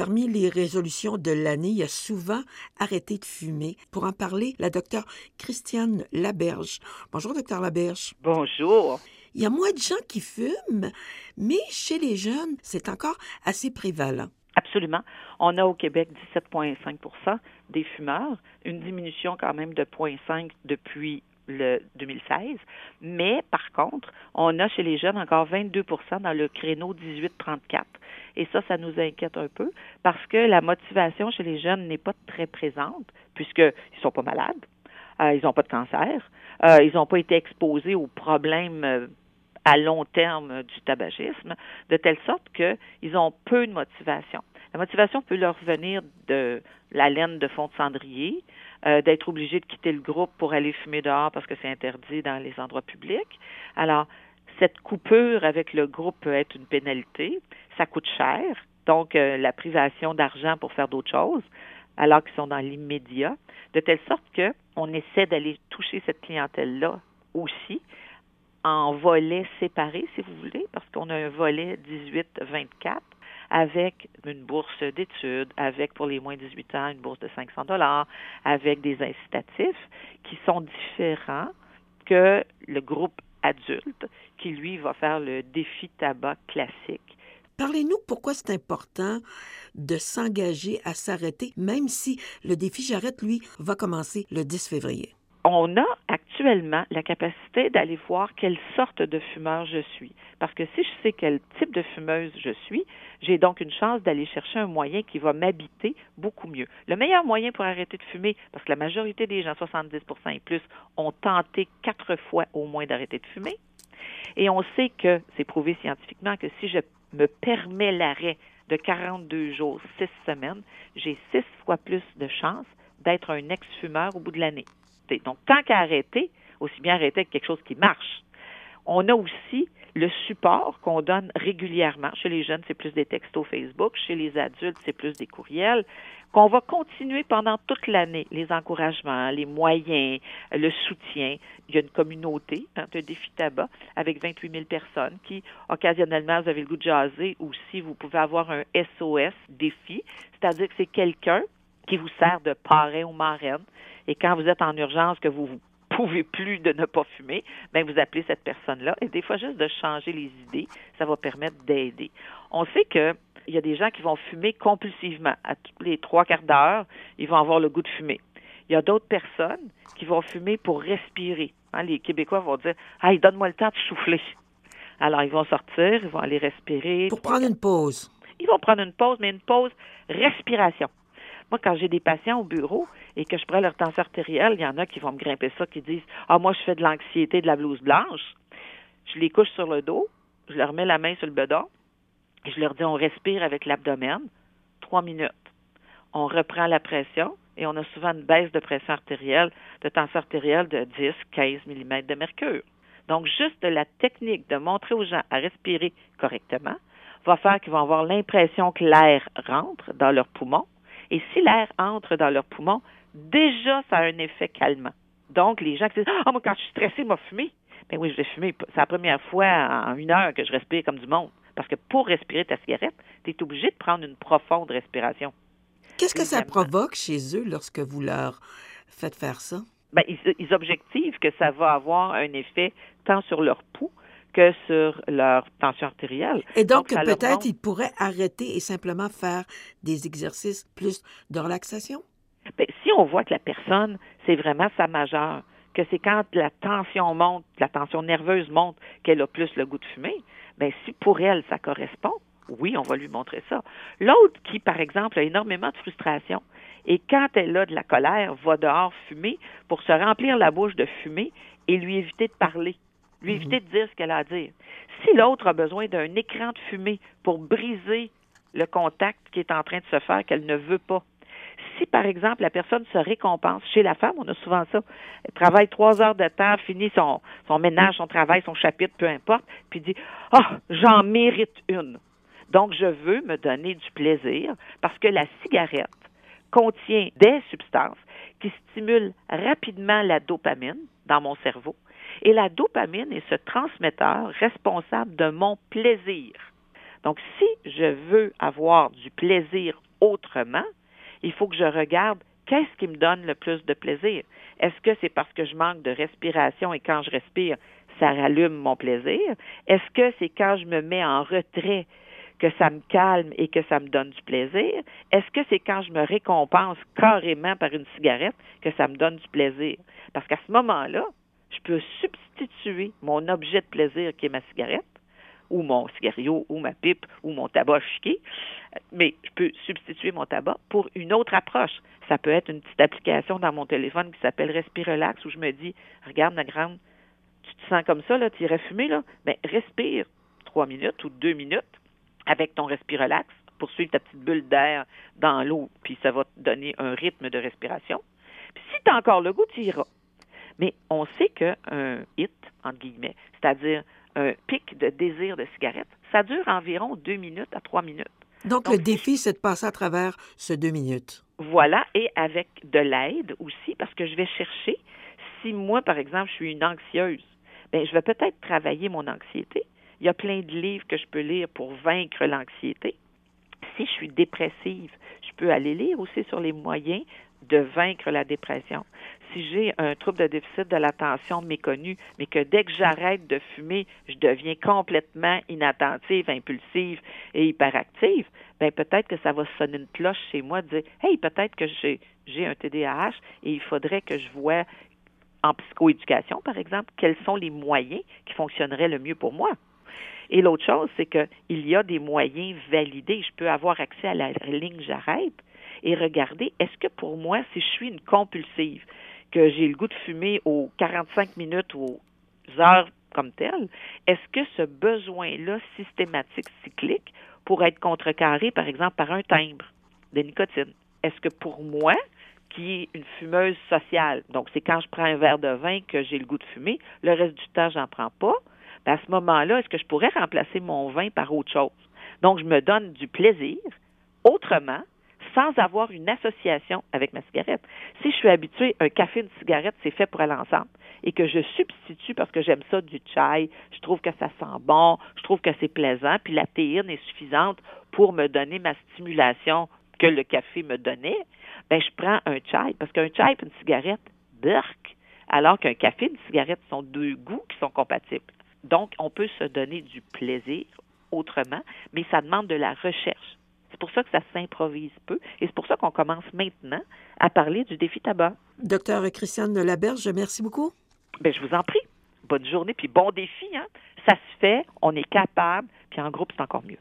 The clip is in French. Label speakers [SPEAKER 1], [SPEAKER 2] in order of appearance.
[SPEAKER 1] Parmi les résolutions de l'année, il y a souvent arrêter de fumer. Pour en parler, la docteure Christiane Laberge. Bonjour, docteur Laberge.
[SPEAKER 2] Bonjour.
[SPEAKER 1] Il y a moins de gens qui fument, mais chez les jeunes, c'est encore assez prévalent.
[SPEAKER 2] Absolument. On a au Québec 17,5% des fumeurs, une diminution quand même de 0,5 depuis le 2016. Mais par contre, on a chez les jeunes encore 22% dans le créneau 18-34. Et ça, ça nous inquiète un peu parce que la motivation chez les jeunes n'est pas très présente puisqu'ils ne sont pas malades, euh, ils n'ont pas de cancer, euh, ils n'ont pas été exposés aux problèmes euh, à long terme du tabagisme, de telle sorte qu'ils ont peu de motivation. La motivation peut leur venir de la laine de fond de cendrier, d'être obligé de quitter le groupe pour aller fumer dehors parce que c'est interdit dans les endroits publics. Alors, cette coupure avec le groupe peut être une pénalité. Ça coûte cher. Donc, euh, la privation d'argent pour faire d'autres choses, alors qu'ils sont dans l'immédiat, de telle sorte qu'on essaie d'aller toucher cette clientèle-là aussi en volets séparés, si vous voulez, parce qu'on a un volet 18-24 avec une bourse d'études, avec pour les moins de 18 ans une bourse de 500 dollars, avec des incitatifs qui sont différents que le groupe adulte qui lui va faire le défi tabac classique.
[SPEAKER 1] Parlez-nous pourquoi c'est important de s'engager à s'arrêter, même si le défi J'arrête, lui, va commencer le 10 février
[SPEAKER 2] on a actuellement la capacité d'aller voir quelle sorte de fumeur je suis. Parce que si je sais quel type de fumeuse je suis, j'ai donc une chance d'aller chercher un moyen qui va m'habiter beaucoup mieux. Le meilleur moyen pour arrêter de fumer, parce que la majorité des gens, 70% et plus, ont tenté quatre fois au moins d'arrêter de fumer. Et on sait que, c'est prouvé scientifiquement, que si je me permets l'arrêt de 42 jours, 6 semaines, j'ai six fois plus de chances d'être un ex-fumeur au bout de l'année. Donc, tant qu'à arrêter, aussi bien arrêter avec quelque chose qui marche. On a aussi le support qu'on donne régulièrement. Chez les jeunes, c'est plus des textos Facebook. Chez les adultes, c'est plus des courriels. Qu'on va continuer pendant toute l'année. Les encouragements, les moyens, le soutien. Il y a une communauté hein, de défi tabac avec 28 000 personnes qui, occasionnellement, vous avez le goût de jaser ou si vous pouvez avoir un SOS défi, c'est-à-dire que c'est quelqu'un qui vous sert de parrain ou marraine et quand vous êtes en urgence, que vous ne pouvez plus de ne pas fumer, bien, vous appelez cette personne-là. Et des fois, juste de changer les idées, ça va permettre d'aider. On sait que il y a des gens qui vont fumer compulsivement. À tous les trois quarts d'heure, ils vont avoir le goût de fumer. Il y a d'autres personnes qui vont fumer pour respirer. Hein, les Québécois vont dire Ah, donne-moi le temps de souffler. Alors, ils vont sortir, ils vont aller respirer.
[SPEAKER 1] Pour prendre une pause.
[SPEAKER 2] Ils vont prendre une pause, mais une pause respiration. Moi, quand j'ai des patients au bureau et que je prends leur tension artérielle, il y en a qui vont me grimper ça, qui disent Ah, moi, je fais de l'anxiété, de la blouse blanche. Je les couche sur le dos, je leur mets la main sur le bedon et je leur dis On respire avec l'abdomen, trois minutes. On reprend la pression et on a souvent une baisse de pression artérielle, de tension artérielle de 10, 15 mm de mercure. Donc, juste de la technique de montrer aux gens à respirer correctement va faire qu'ils vont avoir l'impression que l'air rentre dans leurs poumons et si l'air entre dans leurs poumons, déjà, ça a un effet calmant. Donc, les gens qui disent Ah, oh, moi, quand je suis stressé, moi, fumer. Ben oui, je vais fumer. C'est la première fois en une heure que je respire comme du monde. Parce que pour respirer ta cigarette, tu es obligé de prendre une profonde respiration.
[SPEAKER 1] Qu'est-ce que ça provoque chez eux lorsque vous leur faites faire ça?
[SPEAKER 2] Ben, ils, ils objectivent que ça va avoir un effet tant sur leur pouls que sur leur tension artérielle.
[SPEAKER 1] Et donc, peut-être ils pourraient arrêter et simplement faire des exercices plus de relaxation?
[SPEAKER 2] Bien, si on voit que la personne, c'est vraiment sa majeure, que c'est quand la tension monte, la tension nerveuse monte, qu'elle a plus le goût de fumer, bien, si pour elle, ça correspond, oui, on va lui montrer ça. L'autre qui, par exemple, a énormément de frustration et quand elle a de la colère, va dehors fumer pour se remplir la bouche de fumée et lui éviter de parler lui éviter mhm. de dire ce qu'elle a à dire. Si l'autre a besoin d'un écran de fumée pour briser le contact qui est en train de se faire qu'elle ne veut pas, si, par exemple, la personne se récompense, chez la femme, on a souvent ça, elle travaille trois heures de temps, finit son, son ménage, son travail, son chapitre, peu importe, puis dit, ah, oh, j'en mérite une. Donc, je veux me donner du plaisir parce que la cigarette contient des substances qui stimulent rapidement la dopamine dans mon cerveau et la dopamine est ce transmetteur responsable de mon plaisir. Donc, si je veux avoir du plaisir autrement, il faut que je regarde qu'est-ce qui me donne le plus de plaisir. Est-ce que c'est parce que je manque de respiration et quand je respire, ça rallume mon plaisir? Est-ce que c'est quand je me mets en retrait que ça me calme et que ça me donne du plaisir? Est-ce que c'est quand je me récompense carrément par une cigarette que ça me donne du plaisir? Parce qu'à ce moment-là, je peux substituer mon objet de plaisir qui est ma cigarette ou mon cigario, ou ma pipe, ou mon tabac chiqué, mais je peux substituer mon tabac pour une autre approche. Ça peut être une petite application dans mon téléphone qui s'appelle Respirelax, où je me dis, regarde ma grande, tu te sens comme ça, là, tu irais fumer, là, mais respire trois minutes ou deux minutes avec ton Respirelax pour suivre ta petite bulle d'air dans l'eau, puis ça va te donner un rythme de respiration. Puis si tu as encore le goût, tu iras. Mais on sait qu'un hit, entre guillemets, c'est-à-dire un pic de désir de cigarette, ça dure environ deux minutes à trois minutes.
[SPEAKER 1] Donc, le défi, c'est de passer à travers ce deux minutes.
[SPEAKER 2] Voilà, et avec de l'aide aussi, parce que je vais chercher, si moi, par exemple, je suis une anxieuse, bien, je vais peut-être travailler mon anxiété. Il y a plein de livres que je peux lire pour vaincre l'anxiété. Si je suis dépressive, je peux aller lire aussi sur les moyens de vaincre la dépression. Si j'ai un trouble de déficit de l'attention méconnu, mais que dès que j'arrête de fumer, je deviens complètement inattentive, impulsive et hyperactive, ben peut-être que ça va sonner une cloche chez moi de dire Hey, peut-être que j'ai, j'ai un TDAH et il faudrait que je vois en psychoéducation, par exemple, quels sont les moyens qui fonctionneraient le mieux pour moi. Et l'autre chose, c'est qu'il y a des moyens validés. Je peux avoir accès à la ligne J'arrête et regarder, est-ce que pour moi, si je suis une compulsive, que j'ai le goût de fumer aux 45 minutes ou aux heures comme telles, est-ce que ce besoin-là systématique, cyclique, pourrait être contrecarré, par exemple, par un timbre de nicotine? Est-ce que pour moi, qui est une fumeuse sociale, donc c'est quand je prends un verre de vin que j'ai le goût de fumer, le reste du temps, j'en prends pas, ben, à ce moment-là, est-ce que je pourrais remplacer mon vin par autre chose? Donc, je me donne du plaisir autrement sans avoir une association avec ma cigarette. Si je suis habituée, un café, une cigarette, c'est fait pour aller ensemble. Et que je substitue parce que j'aime ça du chai, je trouve que ça sent bon, je trouve que c'est plaisant, puis la théine est suffisante pour me donner ma stimulation que le café me donnait, ben je prends un chai. Parce qu'un chai et une cigarette, burk, alors qu'un café et une cigarette sont deux goûts qui sont compatibles. Donc, on peut se donner du plaisir autrement, mais ça demande de la recherche. C'est pour ça que ça s'improvise peu et c'est pour ça qu'on commence maintenant à parler du défi tabac.
[SPEAKER 1] Docteur Christiane Laberge, merci beaucoup.
[SPEAKER 2] Bien, je vous en prie. Bonne journée puis bon défi. Hein? Ça se fait, on est capable, puis en groupe, c'est encore mieux.